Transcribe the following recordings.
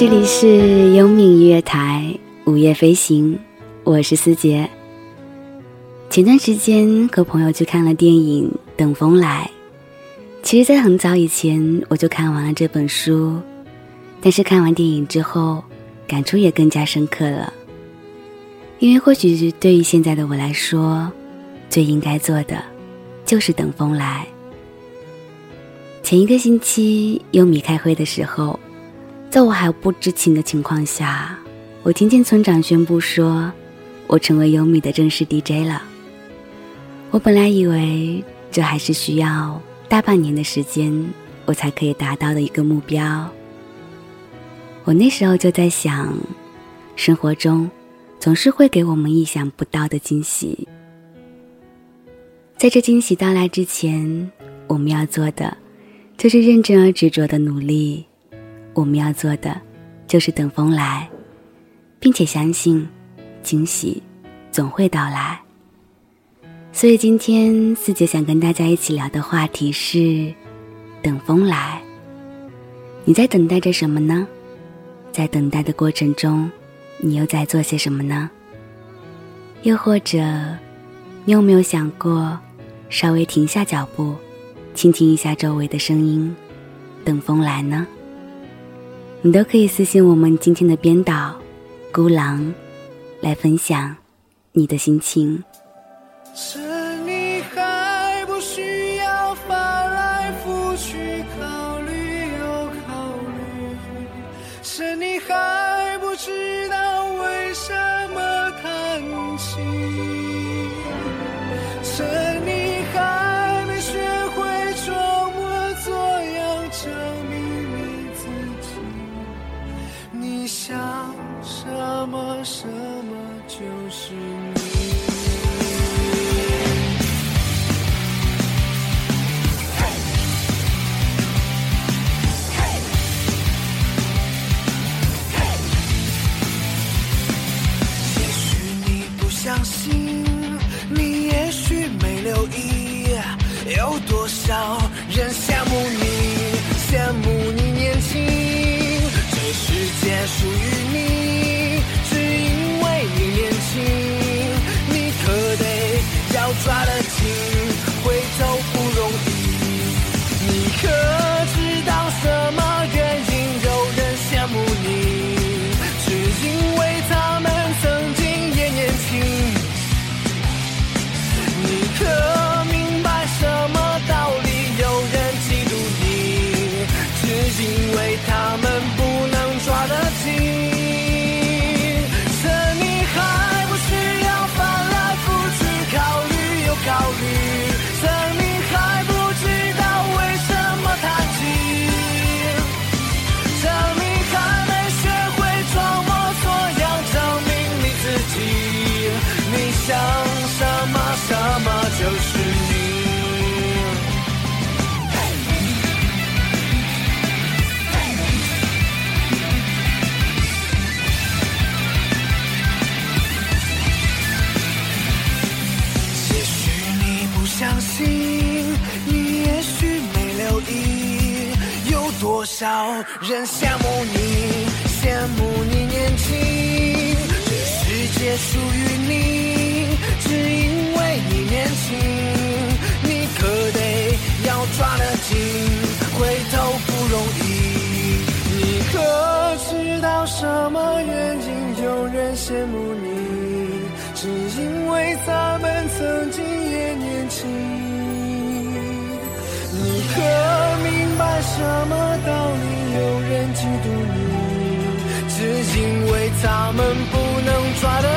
这里是优米音乐台午夜飞行，我是思杰。前段时间和朋友去看了电影《等风来》，其实，在很早以前我就看完了这本书，但是看完电影之后，感触也更加深刻了。因为或许对于现在的我来说，最应该做的就是等风来。前一个星期优米开会的时候。在我还不知情的情况下，我听见村长宣布说，我成为优米的正式 DJ 了。我本来以为这还是需要大半年的时间，我才可以达到的一个目标。我那时候就在想，生活中总是会给我们意想不到的惊喜。在这惊喜到来之前，我们要做的就是认真而执着的努力。我们要做的，就是等风来，并且相信，惊喜总会到来。所以今天四姐想跟大家一起聊的话题是：等风来。你在等待着什么呢？在等待的过程中，你又在做些什么呢？又或者，你有没有想过，稍微停下脚步，倾听一下周围的声音，等风来呢？你都可以私信我们今天的编导孤狼，来分享你的心情。少人羡慕你，羡慕你年轻。这世界属于你，只因为你年轻，你可得要抓得紧，回头不容易。你可知道什么原因有人羡慕你？只因为他们曾经也年轻。白什么道理有人嫉妒你？只因为他们不能抓得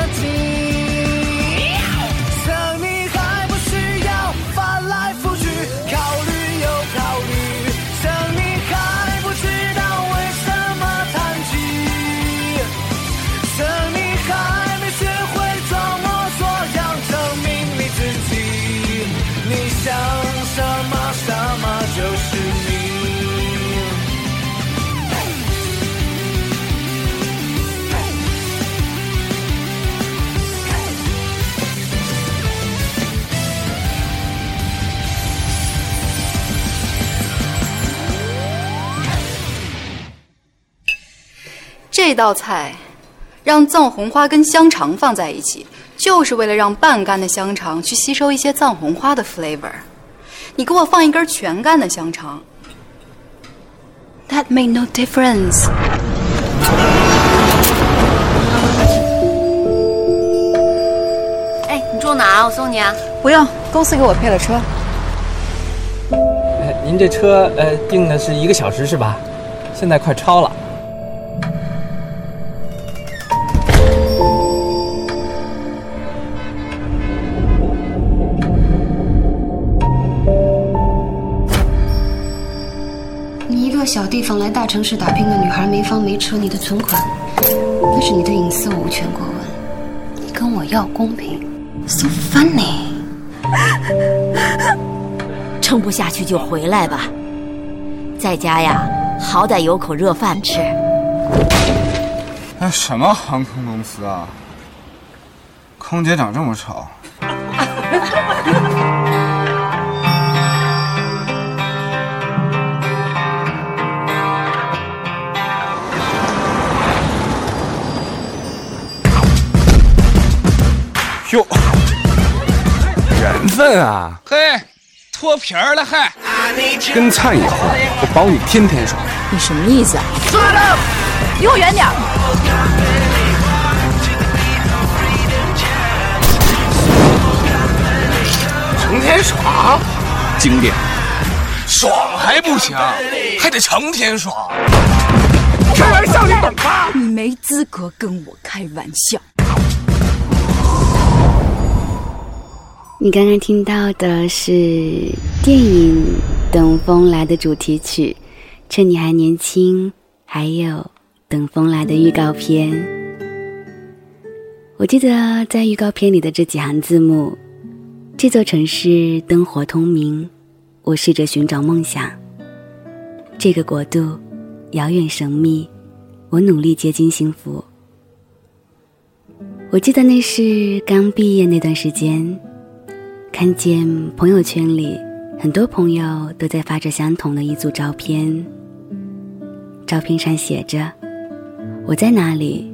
这道菜，让藏红花跟香肠放在一起，就是为了让半干的香肠去吸收一些藏红花的 flavor。你给我放一根全干的香肠，That made no difference。哎，你住哪儿？我送你啊。不用，公司给我配了车。哎，您这车呃订的是一个小时是吧？现在快超了。小地方来大城市打拼的女孩，没房没车，你的存款，那是你的隐私，我无权过问。你跟我要公平，so funny。撑不下去就回来吧，在家呀，好歹有口热饭吃。哎，什么航空公司啊？空姐长这么丑。缘分啊！嘿，脱皮儿了还？跟菜以后，我保你天天爽。你什么意思啊？离我远点！成天爽，经典。爽还不行，还得成天爽。开玩笑，你懂吗？你没资格跟我开玩笑。你刚刚听到的是电影《等风来》的主题曲，《趁你还年轻》，还有《等风来》的预告片。我记得在预告片里的这几行字幕：这座城市灯火通明，我试着寻找梦想；这个国度遥远神秘，我努力接近幸福。我记得那是刚毕业那段时间。看见朋友圈里很多朋友都在发着相同的一组照片，照片上写着：“我在哪里？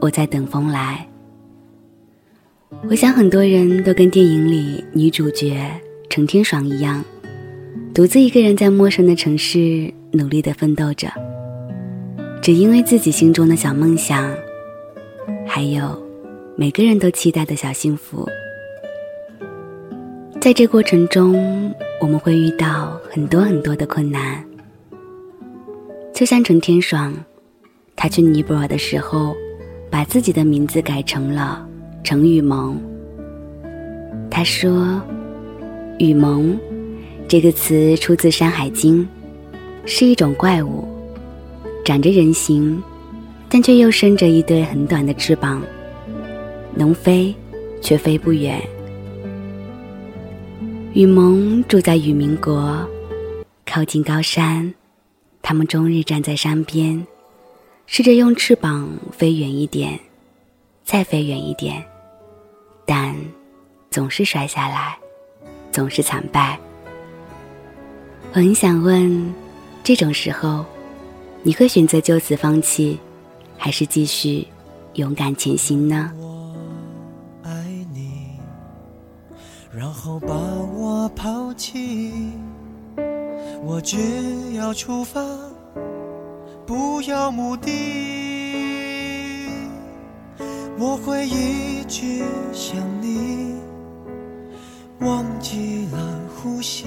我在等风来。”我想很多人都跟电影里女主角程天爽一样，独自一个人在陌生的城市努力的奋斗着，只因为自己心中的小梦想，还有每个人都期待的小幸福。在这过程中，我们会遇到很多很多的困难。就像陈天爽，他去尼泊尔的时候，把自己的名字改成了陈雨萌。他说：“雨萌这个词出自《山海经》，是一种怪物，长着人形，但却又生着一对很短的翅膀，能飞，却飞不远。”雨萌住在雨民国，靠近高山。他们终日站在山边，试着用翅膀飞远一点，再飞远一点，但总是摔下来，总是惨败。我很想问，这种时候，你会选择就此放弃，还是继续勇敢前行呢？然后把我抛弃，我只要出发，不要目的。我会一直想你，忘记了呼吸，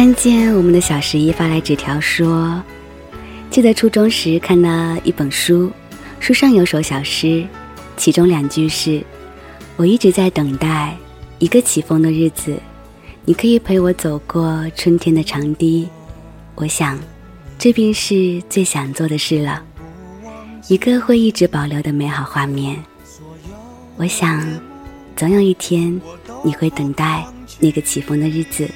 看见我们的小十一发来纸条说：“记得初中时看了一本书，书上有首小诗，其中两句是。”我一直在等待一个起风的日子，你可以陪我走过春天的长堤。我想，这便是最想做的事了。一个会一直保留的美好画面。我想，总有一天你会等待那个起风的日子。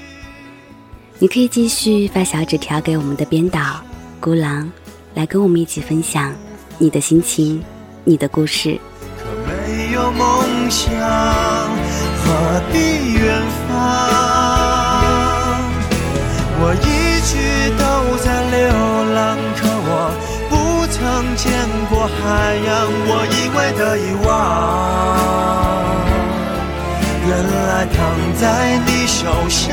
你可以继续发小纸条给我们的编导孤狼，来跟我们一起分享你的心情、你的故事。可没有梦想，何必远方？我一直都在流浪，可我不曾见过海洋。我以为的遗忘，原来躺在你手上。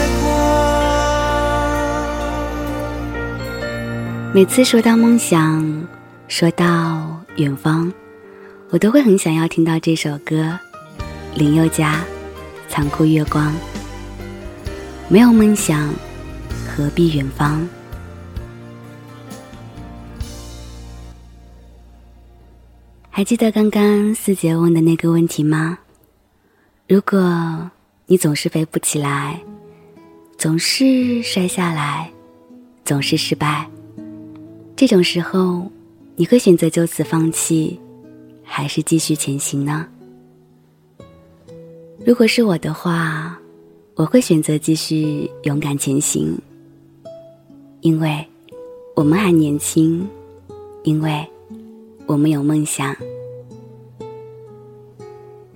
每次说到梦想，说到远方，我都会很想要听到这首歌。林宥嘉，《残酷月光》。没有梦想，何必远方？还记得刚刚四姐问的那个问题吗？如果你总是飞不起来，总是摔下来，总是失败。这种时候，你会选择就此放弃，还是继续前行呢？如果是我的话，我会选择继续勇敢前行，因为我们还年轻，因为我们有梦想。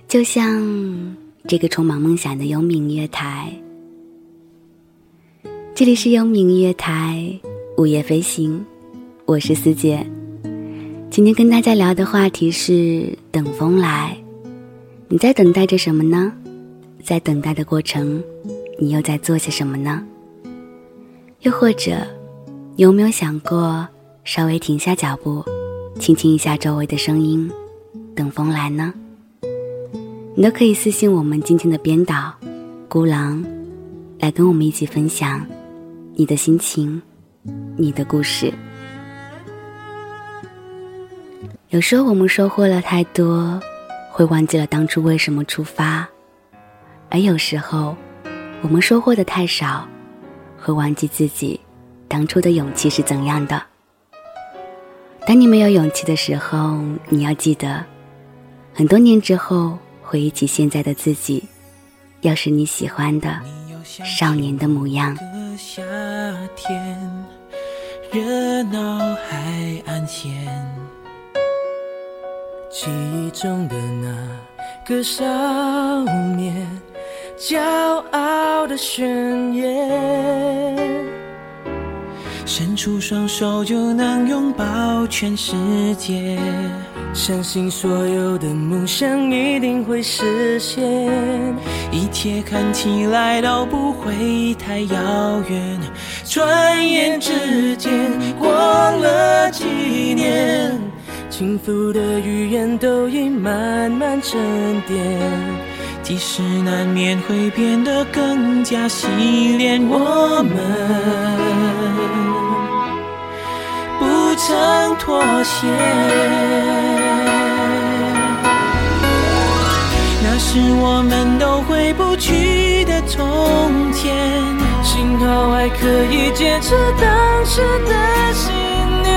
就像这个充满梦想的幽冥月台，这里是幽冥月台午夜飞行。我是思姐，今天跟大家聊的话题是等风来。你在等待着什么呢？在等待的过程，你又在做些什么呢？又或者，有没有想过稍微停下脚步，倾听一下周围的声音，等风来呢？你都可以私信我们今天的编导孤狼，来跟我们一起分享你的心情，你的故事。有时候我们收获了太多，会忘记了当初为什么出发；而有时候，我们收获的太少，会忘记自己当初的勇气是怎样的。当你没有勇气的时候，你要记得，很多年之后回忆起现在的自己，要是你喜欢的少年的模样。夏天，热闹还安闲。记忆中的那个少年，骄傲的宣言，伸出双手就能拥抱全世界。相信所有的梦想一定会实现，一切看起来都不会太遥远。转眼之间过了几年，轻浮的语言都已慢慢沉淀，即使难免会变得更加洗练，我们不曾妥协。那是我们都回不去的从前，幸好还可以坚持当时的信念。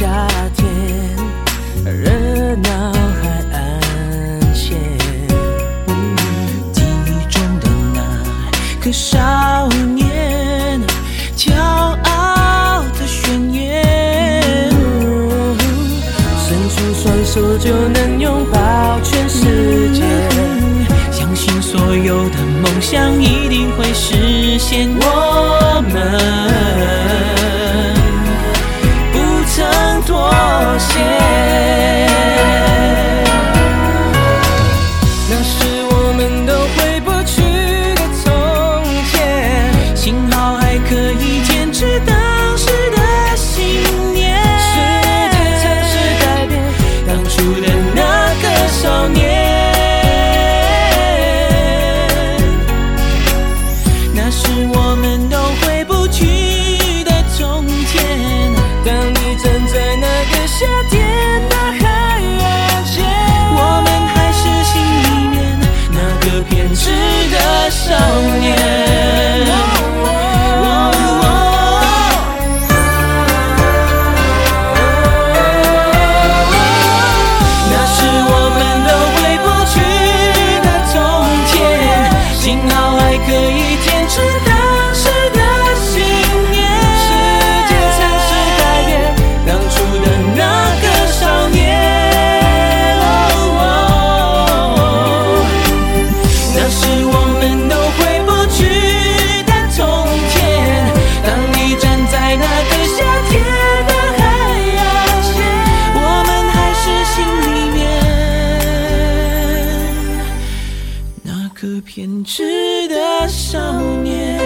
个偏执的少年。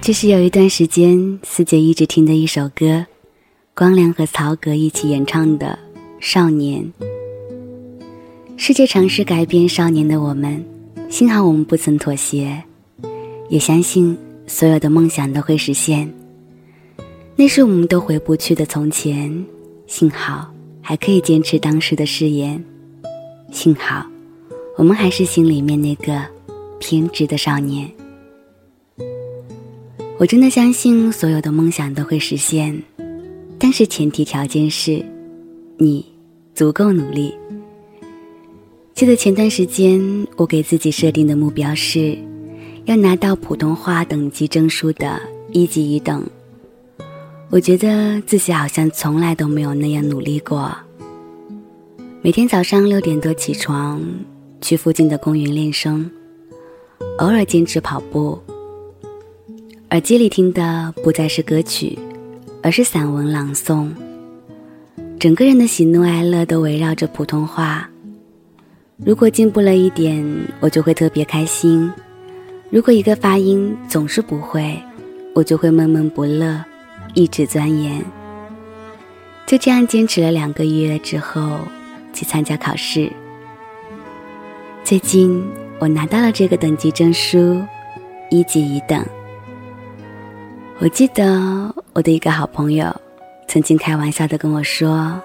这是有一段时间四姐一直听的一首歌，光良和曹格一起演唱的《少年》。世界尝试改变少年的我们，幸好我们不曾妥协，也相信所有的梦想都会实现。那是我们都回不去的从前，幸好还可以坚持当时的誓言，幸好我们还是心里面那个偏执的少年。我真的相信所有的梦想都会实现，但是前提条件是，你足够努力。记得前段时间我给自己设定的目标是，要拿到普通话等级证书的一级一等。我觉得自己好像从来都没有那样努力过。每天早上六点多起床，去附近的公园练声，偶尔坚持跑步。耳机里听的不再是歌曲，而是散文朗诵。整个人的喜怒哀乐都围绕着普通话。如果进步了一点，我就会特别开心；如果一个发音总是不会，我就会闷闷不乐，一直钻研。就这样坚持了两个月之后，去参加考试。最近我拿到了这个等级证书，一级一等。我记得我的一个好朋友曾经开玩笑的跟我说，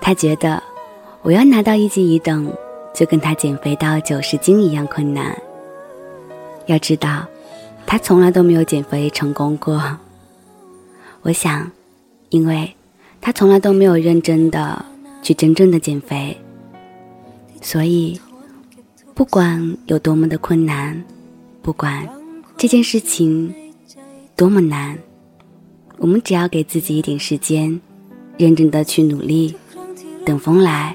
他觉得我要拿到一级一等，就跟他减肥到九十斤一样困难。要知道，他从来都没有减肥成功过。我想，因为他从来都没有认真的去真正的减肥，所以不管有多么的困难，不管这件事情多么难，我们只要给自己一点时间，认真的去努力，等风来，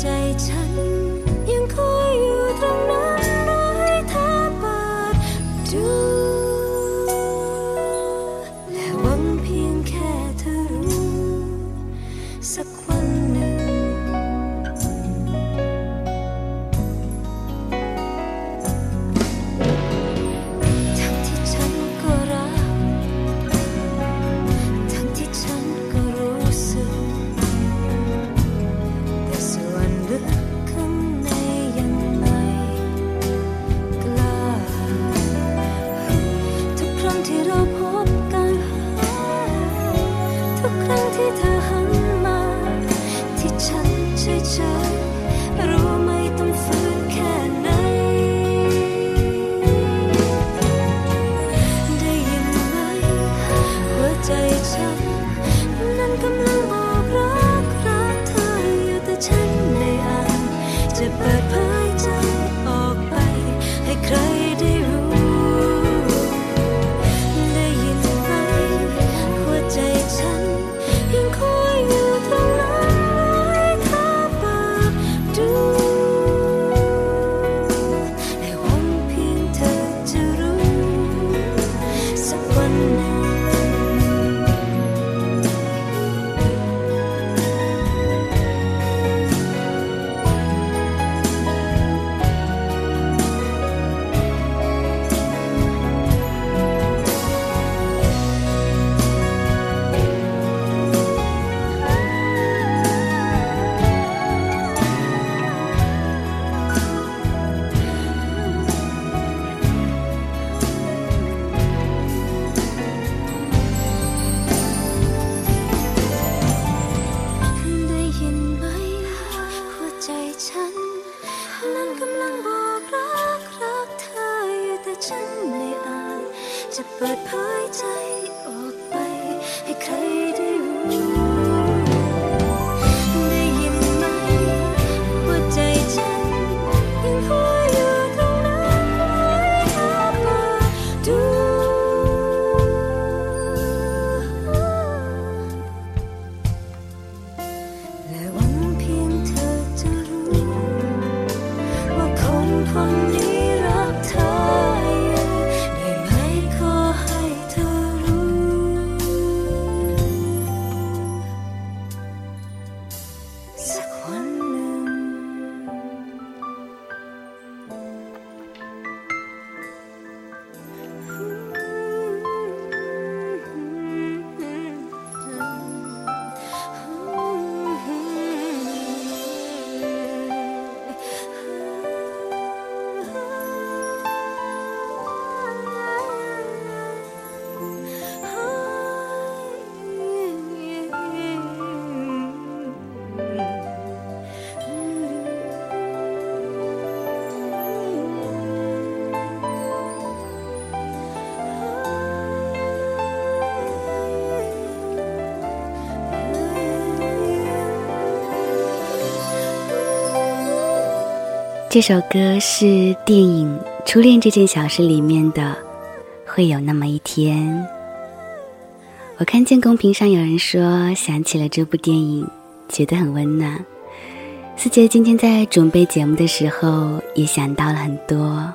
ใจฉัน wanted a. 这首歌是电影《初恋这件小事》里面的“会有那么一天”。我看见公屏上有人说想起了这部电影，觉得很温暖。思杰今天在准备节目的时候，也想到了很多。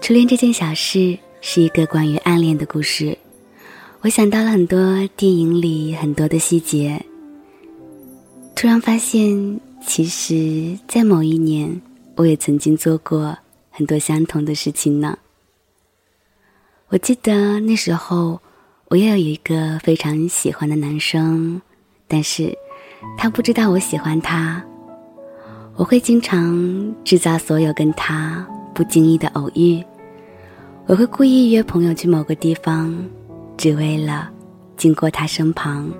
初恋这件小事，是一个关于暗恋的故事。我想到了很多电影里很多的细节，突然发现，其实，在某一年，我也曾经做过很多相同的事情呢。我记得那时候，我也有一个非常喜欢的男生，但是他不知道我喜欢他。我会经常制造所有跟他不经意的偶遇，我会故意约朋友去某个地方，只为了经过他身旁。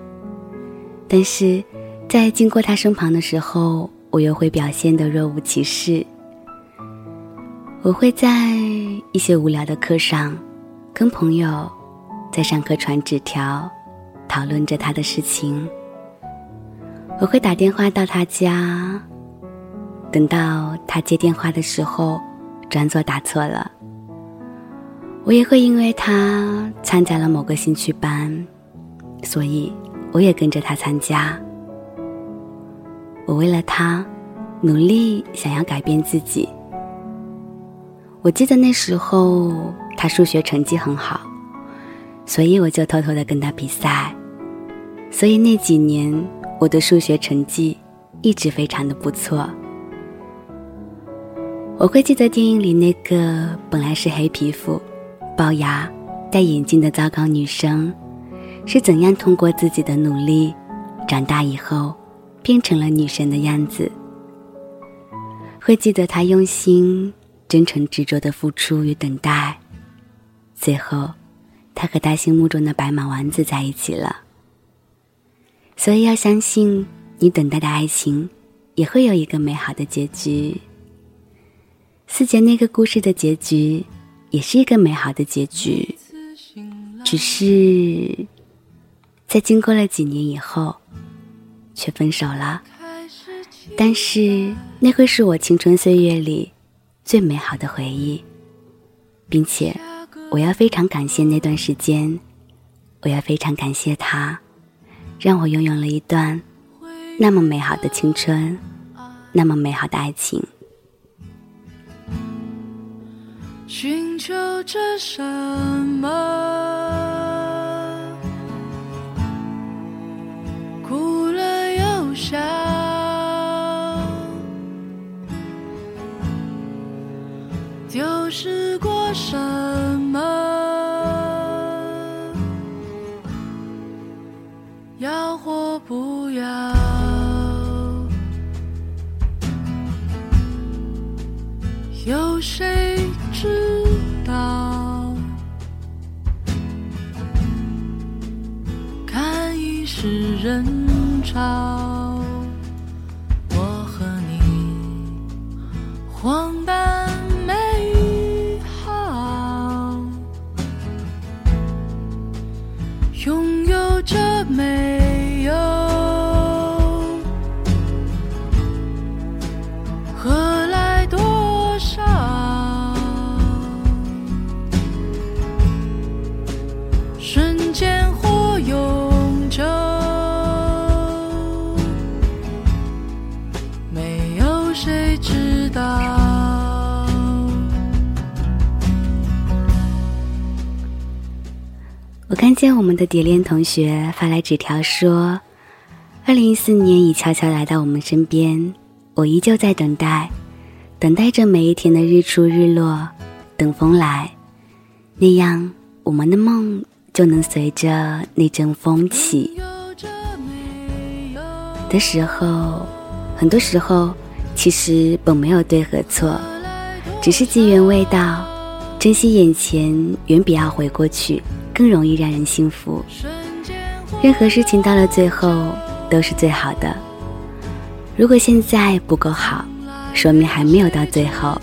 但是，在经过他身旁的时候，我又会表现得若无其事。我会在一些无聊的课上，跟朋友在上课传纸条，讨论着他的事情。我会打电话到他家。等到他接电话的时候，装作打错了。我也会因为他参加了某个兴趣班，所以我也跟着他参加。我为了他，努力想要改变自己。我记得那时候他数学成绩很好，所以我就偷偷的跟他比赛。所以那几年我的数学成绩一直非常的不错。我会记得电影里那个本来是黑皮肤、龅牙、戴眼镜的糟糕女生，是怎样通过自己的努力，长大以后变成了女神的样子。会记得他用心、真诚、执着的付出与等待，最后，他和他心目中的白马王子在一起了。所以要相信，你等待的爱情，也会有一个美好的结局。四姐那个故事的结局，也是一个美好的结局，只是在经过了几年以后，却分手了。但是那会是我青春岁月里最美好的回忆，并且我要非常感谢那段时间，我要非常感谢他，让我拥有了一段那么美好的青春，那么美好的爱情。寻求着什么？哭了又笑，丢失过什么？要或不要？有谁？知道，看一世人潮，光般美好，拥有着美看见我们的蝶恋同学发来纸条说：“二零一四年已悄悄来到我们身边，我依旧在等待，等待着每一天的日出日落，等风来，那样我们的梦就能随着那阵风起。”的时候，很多时候其实本没有对和错，只是机缘未到，珍惜眼前远比要回过去。更容易让人幸福。任何事情到了最后都是最好的。如果现在不够好，说明还没有到最后。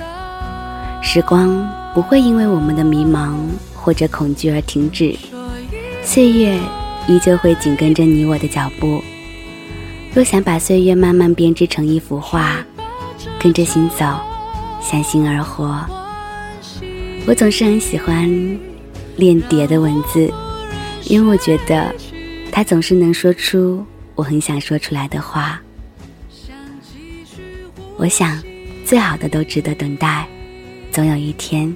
时光不会因为我们的迷茫或者恐惧而停止，岁月依旧会紧跟着你我的脚步。若想把岁月慢慢编织成一幅画，跟着心走，相心而活。我总是很喜欢。恋蝶的文字，因为我觉得他总是能说出我很想说出来的话。我想，最好的都值得等待，总有一天，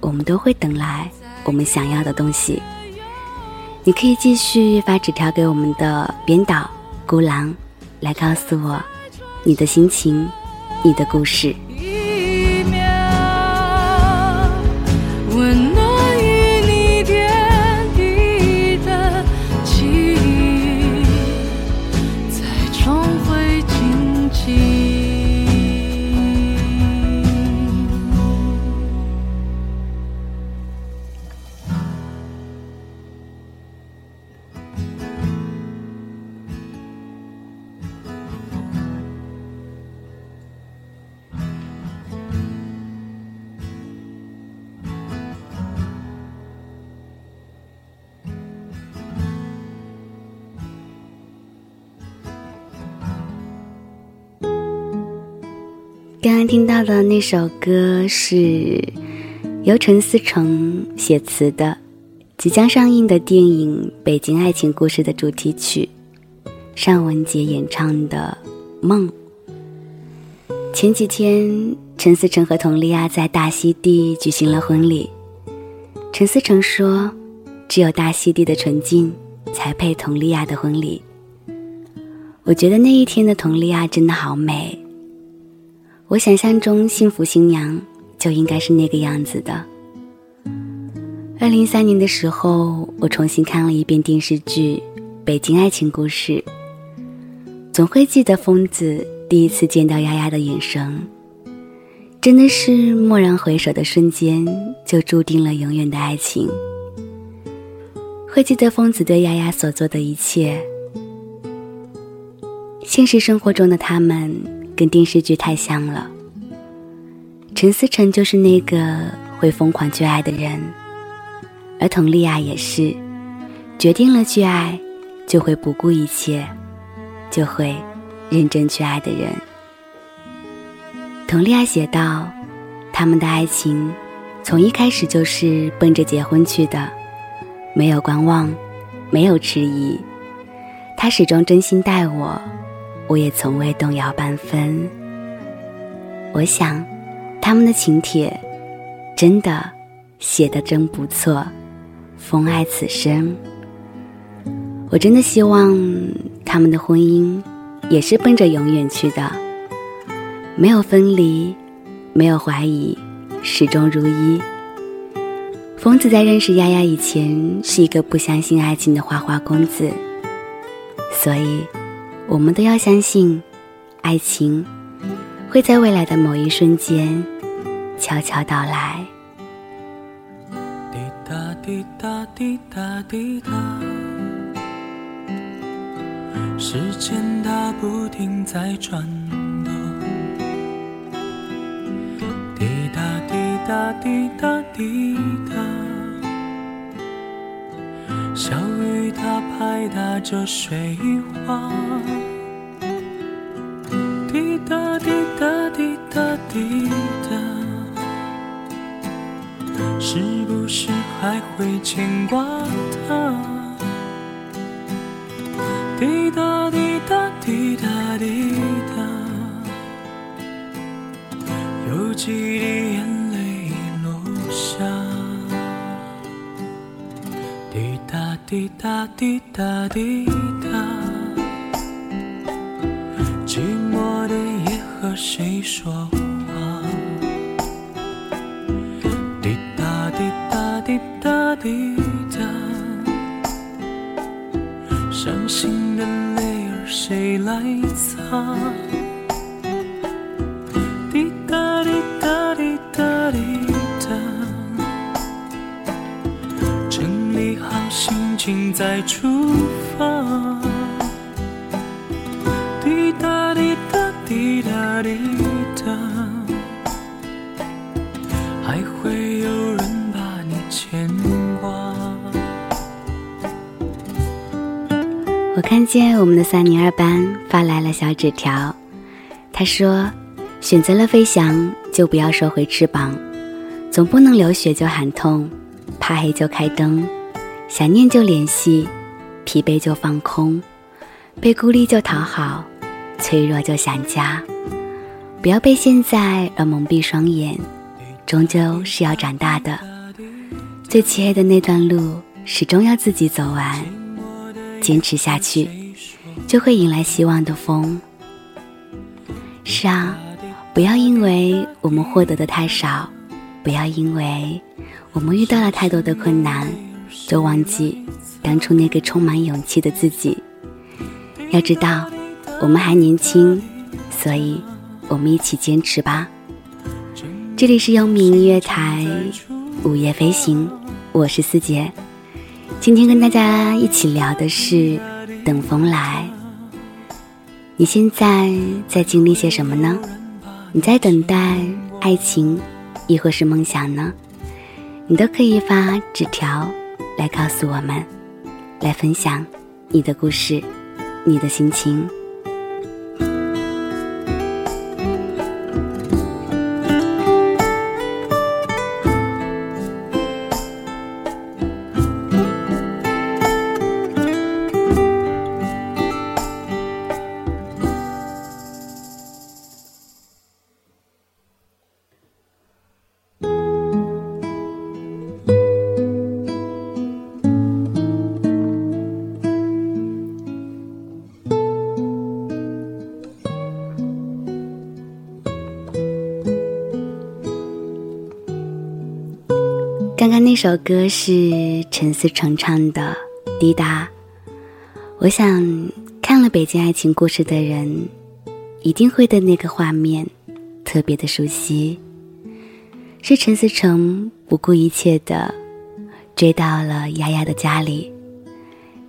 我们都会等来我们想要的东西。你可以继续发纸条给我们的编导孤狼，来告诉我你的心情，你的故事。刚刚听到的那首歌是由陈思诚写词的，即将上映的电影《北京爱情故事》的主题曲，尚雯婕演唱的《梦》。前几天，陈思诚和佟丽娅在大溪地举行了婚礼。陈思诚说：“只有大溪地的纯净，才配佟丽娅的婚礼。”我觉得那一天的佟丽娅真的好美。我想象中幸福新娘就应该是那个样子的。二零一三年的时候，我重新看了一遍电视剧《北京爱情故事》，总会记得疯子第一次见到丫丫的眼神，真的是蓦然回首的瞬间，就注定了永远的爱情。会记得疯子对丫丫所做的一切。现实生活中的他们。跟电视剧太像了。陈思诚就是那个会疯狂去爱的人，而佟丽娅也是，决定了去爱，就会不顾一切，就会认真去爱的人。佟丽娅写道：“他们的爱情，从一开始就是奔着结婚去的，没有观望，没有迟疑，他始终真心待我。”我也从未动摇半分。我想，他们的请帖真的写的真不错，风爱此生。我真的希望他们的婚姻也是奔着永远去的，没有分离，没有怀疑，始终如一。疯子在认识丫丫以前是一个不相信爱情的花花公子，所以。我们都要相信，爱情会在未来的某一瞬间悄悄到来。滴答滴答滴答滴答，时间它不停在转动。滴答滴答滴答滴答。小雨它拍打着水花，滴答滴答滴答滴答，是不是还会牵挂他？滴答滴答滴答滴答，有几滴眼滴答滴答滴答，寂寞的夜和谁说话？滴答滴答滴答滴答，伤心的泪儿谁来擦？再出发，滴答滴答滴答滴答，还会有人把你牵挂。我看见我们的三年二班发来了小纸条，他说：“选择了飞翔，就不要收回翅膀，总不能流血就喊痛，怕黑就开灯。”想念就联系，疲惫就放空，被孤立就讨好，脆弱就想家。不要被现在而蒙蔽双眼，终究是要长大的。最漆黑的那段路，始终要自己走完，坚持下去，就会迎来希望的风。是啊，不要因为我们获得的太少，不要因为我们遇到了太多的困难，就忘记当初那个充满勇气的自己。要知道，我们还年轻，所以我们一起坚持吧。这里是优米音乐台，午夜飞行，我是思杰。今天跟大家一起聊的是等风来。你现在在经历些什么呢？你在等待爱情，亦或是梦想呢？你都可以发纸条来告诉我们，来分享你的故事，你的心情。刚刚那首歌是陈思诚唱的《滴答》，我想看了《北京爱情故事》的人，一定会对那个画面特别的熟悉。是陈思诚不顾一切的追到了丫丫的家里，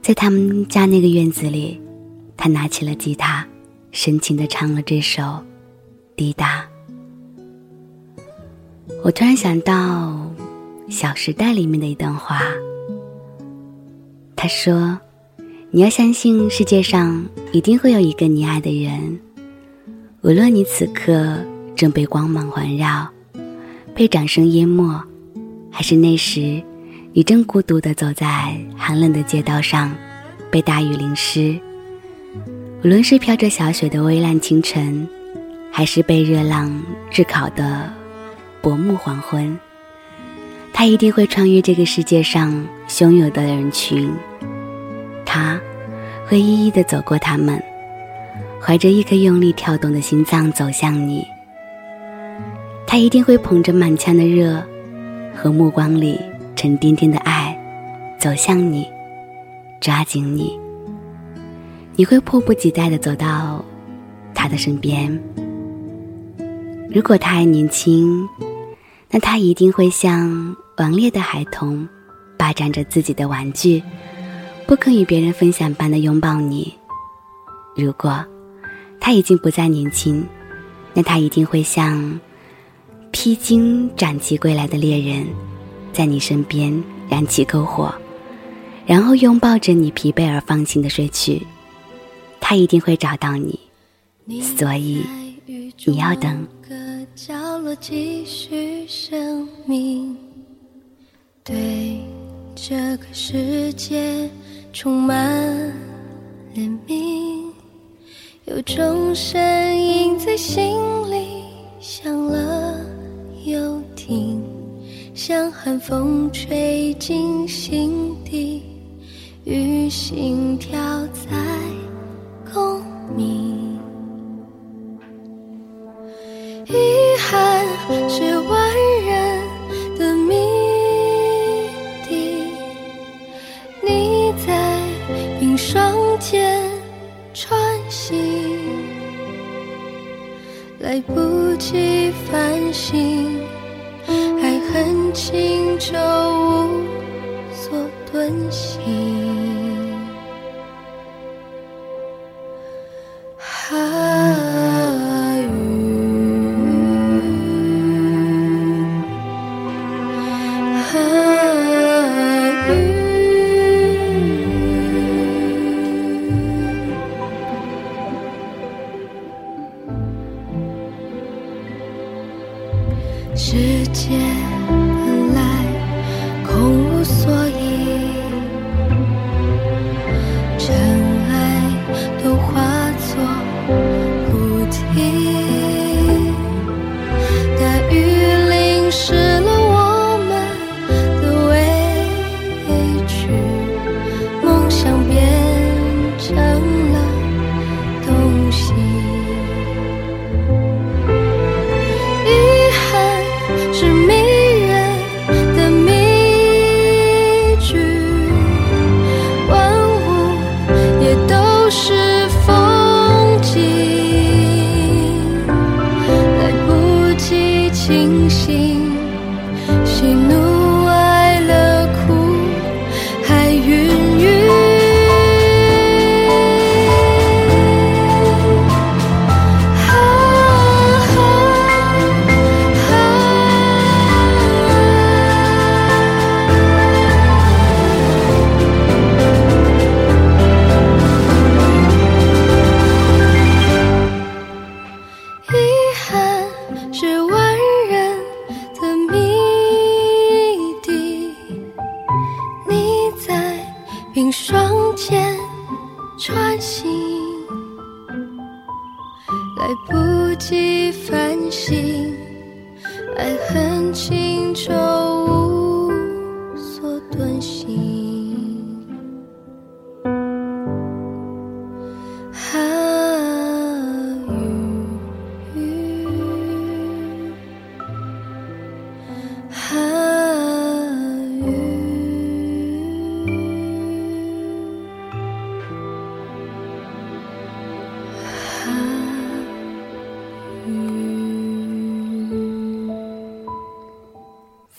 在他们家那个院子里，他拿起了吉他，深情的唱了这首《滴答》。我突然想到。《小时代》里面的一段话，他说：“你要相信世界上一定会有一个你爱的人，无论你此刻正被光芒环绕，被掌声淹没，还是那时你正孤独的走在寒冷的街道上，被大雨淋湿。无论是飘着小雪的微烂清晨，还是被热浪炙烤的薄暮黄昏。”他一定会穿越这个世界上汹涌的人群，他会一一的走过他们，怀着一颗用力跳动的心脏走向你。他一定会捧着满腔的热和目光里沉甸甸的爱，走向你，抓紧你。你会迫不及待的走到他的身边。如果他还年轻。那他一定会像顽劣的孩童，霸占着自己的玩具，不肯与别人分享般的拥抱你。如果他已经不再年轻，那他一定会像披荆斩棘归来的猎人，在你身边燃起篝火，然后拥抱着你疲惫而放心的睡去。他一定会找到你，所以你要等。角落继续生命，对这个世界充满怜悯。有种声音在心里响了又停，像寒风吹进心底，与心跳在共鸣。遗憾是万人的谜底，你在冰霜间穿行，来不及反省，还很清就无所遁形。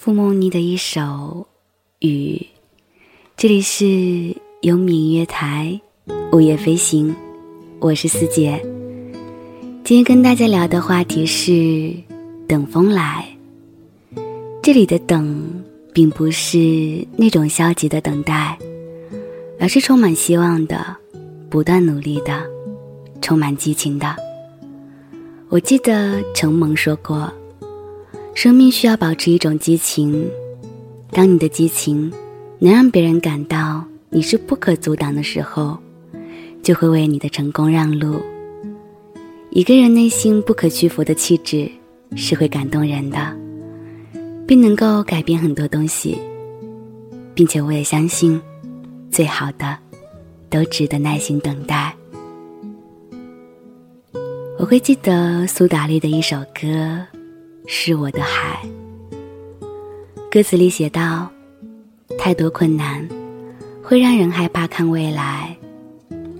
傅梦妮的一首《雨》，这里是有明月台午夜飞行，我是思杰。今天跟大家聊的话题是等风来。这里的等，并不是那种消极的等待，而是充满希望的、不断努力的、充满激情的。我记得程蒙说过。生命需要保持一种激情，当你的激情能让别人感到你是不可阻挡的时候，就会为你的成功让路。一个人内心不可屈服的气质是会感动人的，并能够改变很多东西，并且我也相信，最好的都值得耐心等待。我会记得苏打绿的一首歌。是我的海。歌词里写道：“太多困难会让人害怕看未来，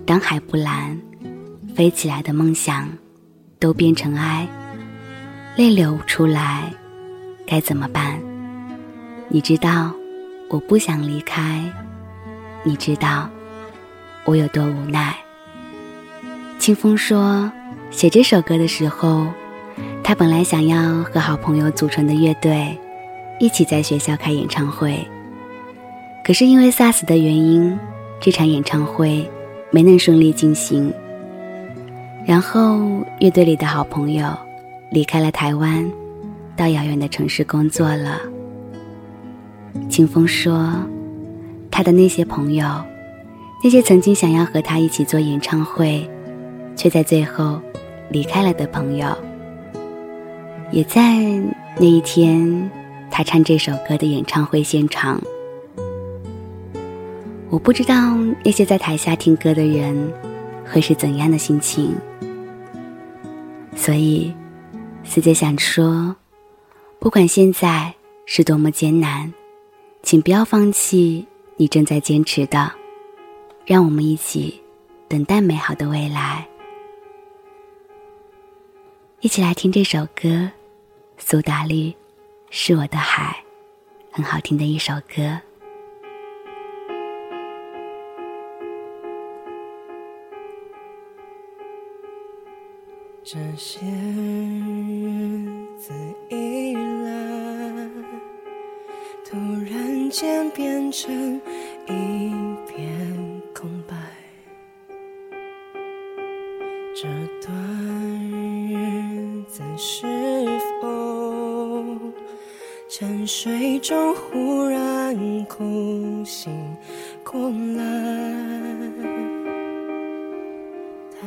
当海不蓝，飞起来的梦想都变成爱，泪流出来，该怎么办？你知道我不想离开，你知道我有多无奈。”清风说：“写这首歌的时候。”他本来想要和好朋友组成的乐队，一起在学校开演唱会，可是因为 SARS 的原因，这场演唱会没能顺利进行。然后乐队里的好朋友离开了台湾，到遥远的城市工作了。清风说，他的那些朋友，那些曾经想要和他一起做演唱会，却在最后离开了的朋友。也在那一天，他唱这首歌的演唱会现场。我不知道那些在台下听歌的人会是怎样的心情，所以，四姐想说，不管现在是多么艰难，请不要放弃你正在坚持的，让我们一起等待美好的未来。一起来听这首歌。苏打绿，是我的海，很好听的一首歌。这些日子以来，突然间变成一片空白。这段日子是否沉睡中忽然哭醒过来？太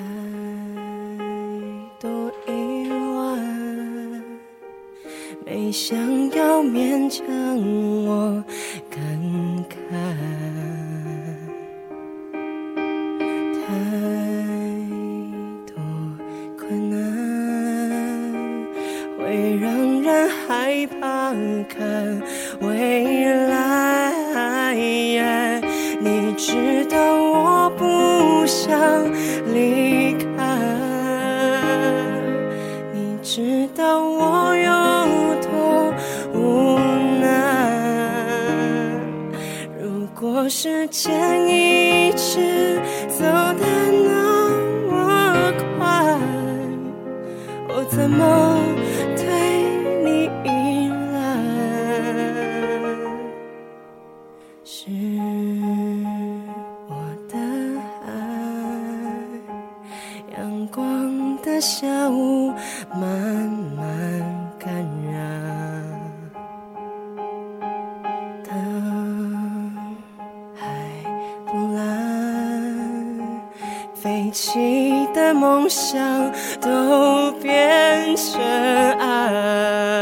多意外，没想要勉强我感慨。害怕看未来你知道我不想离开你知道我有多无奈。如果时间一直走得那么快我怎么梦想都变成爱。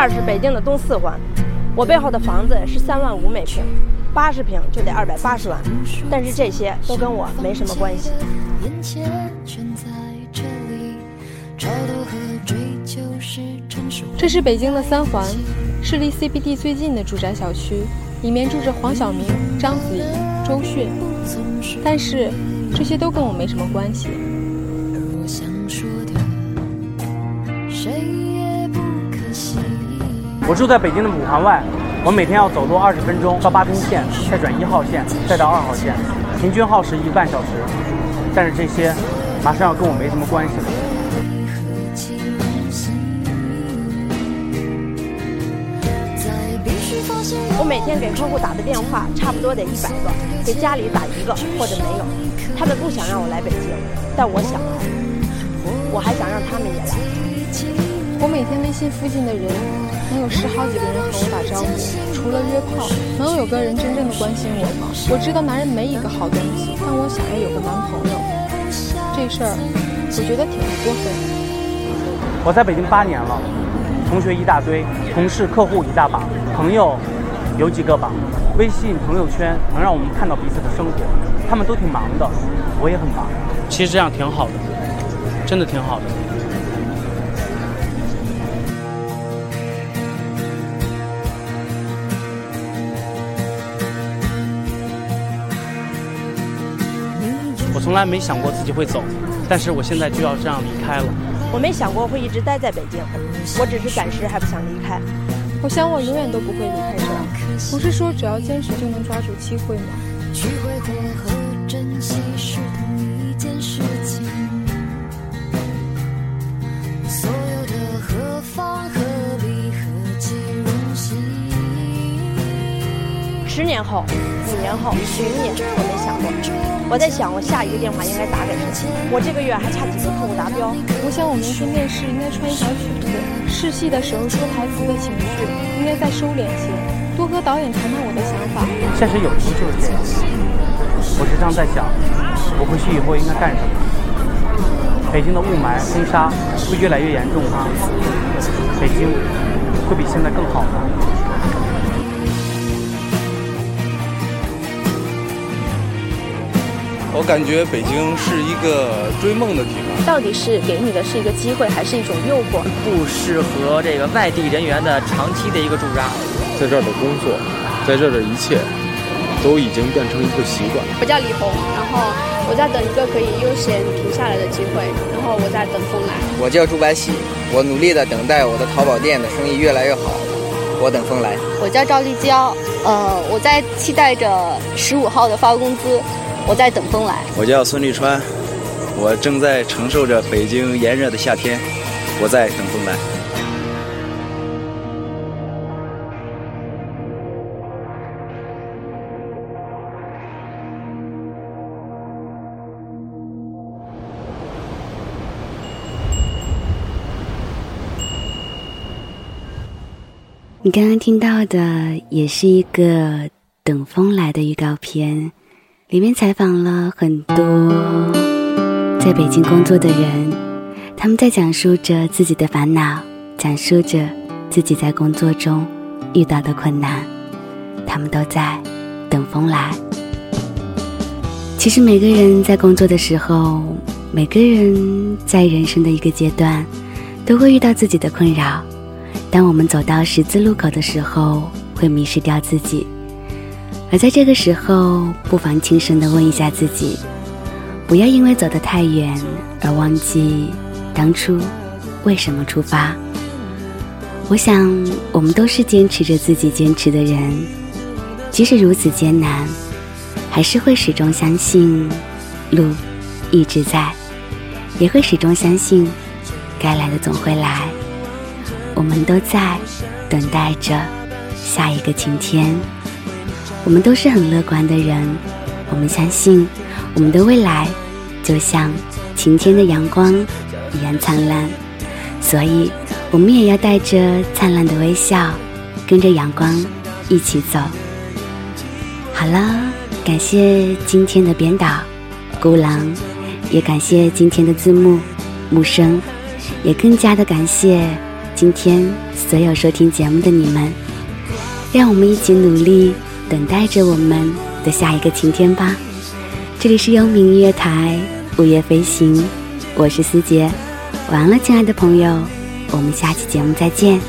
儿是北京的东四环，我背后的房子是三万五每平，八十平就得二百八十万，但是这些都跟我没什么关系。这，是。北京的三环，是离 CBD 最近的住宅小区，里面住着黄晓明、章子怡、周迅，但是这些都跟我没什么关系。想说的，谁。我住在北京的五环外，我每天要走路二十分钟到八通线，再转一号线，再到二号线，平均耗时一个半小时。但是这些马上要跟我没什么关系了。我每天给客户打的电话差不多得一百个，给家里打一个或者没有。他们不想让我来北京，但我想来，我还想让他们也来。我每天微信附近的人，能有十好几个人和我打招呼。除了约炮，能有个人真正的关心我吗？我知道男人没一个好东西，但我想要有个男朋友。这事儿，我觉得挺不过分。我在北京八年了，同学一大堆，同事、客户一大把，朋友有几个吧。微信朋友圈能让我们看到彼此的生活，他们都挺忙的，我也很忙。其实这样挺好的，真的挺好的。从来没想过自己会走，但是我现在就要这样离开了。我没想过会一直待在北京，我只是暂时还不想离开。我想我永远都不会离开这儿。不是说只要坚持就能抓住机会吗？去挥霍和珍惜是同一件事情。所有的何方何必何其荣幸。十年后、五年后、十年，我没想过。我在想，我下一个电话应该打给谁？我这个月还差几个客户达标？我想我明天面试应该穿一条裙子，试戏的时候说台词的情绪应该再收敛些，多和导演谈谈我的想法。现实有时候就是这样。我时常在想，我回去以后应该干什么？北京的雾霾、风沙会越来越严重吗？北京会比现在更好吗？我感觉北京是一个追梦的地方。到底是给你的是一个机会，还是一种诱惑？不适合这个外地人员的长期的一个驻扎。在这儿的工作，在这儿的一切，都已经变成一个习惯。我叫李红，然后我在等一个可以悠闲停下来的机会，然后我在等风来。我叫朱白喜，我努力的等待我的淘宝店的生意越来越好，我等风来。我叫赵丽娇，呃，我在期待着十五号的发工资。我在等风来。我叫孙立川，我正在承受着北京炎热的夏天，我在等风来。你刚刚听到的也是一个等风来的预告片。里面采访了很多在北京工作的人，他们在讲述着自己的烦恼，讲述着自己在工作中遇到的困难，他们都在等风来。其实每个人在工作的时候，每个人在人生的一个阶段，都会遇到自己的困扰。当我们走到十字路口的时候，会迷失掉自己。而在这个时候，不妨轻声的问一下自己：不要因为走得太远而忘记当初为什么出发。我想，我们都是坚持着自己坚持的人，即使如此艰难，还是会始终相信路一直在，也会始终相信该来的总会来。我们都在等待着下一个晴天。我们都是很乐观的人，我们相信我们的未来就像晴天的阳光一样灿烂，所以我们也要带着灿烂的微笑，跟着阳光一起走。好了，感谢今天的编导孤狼，也感谢今天的字幕木生，也更加的感谢今天所有收听节目的你们，让我们一起努力。等待着我们的下一个晴天吧。这里是幽冥音乐台，午夜飞行，我是思杰。晚安了，亲爱的朋友，我们下期节目再见。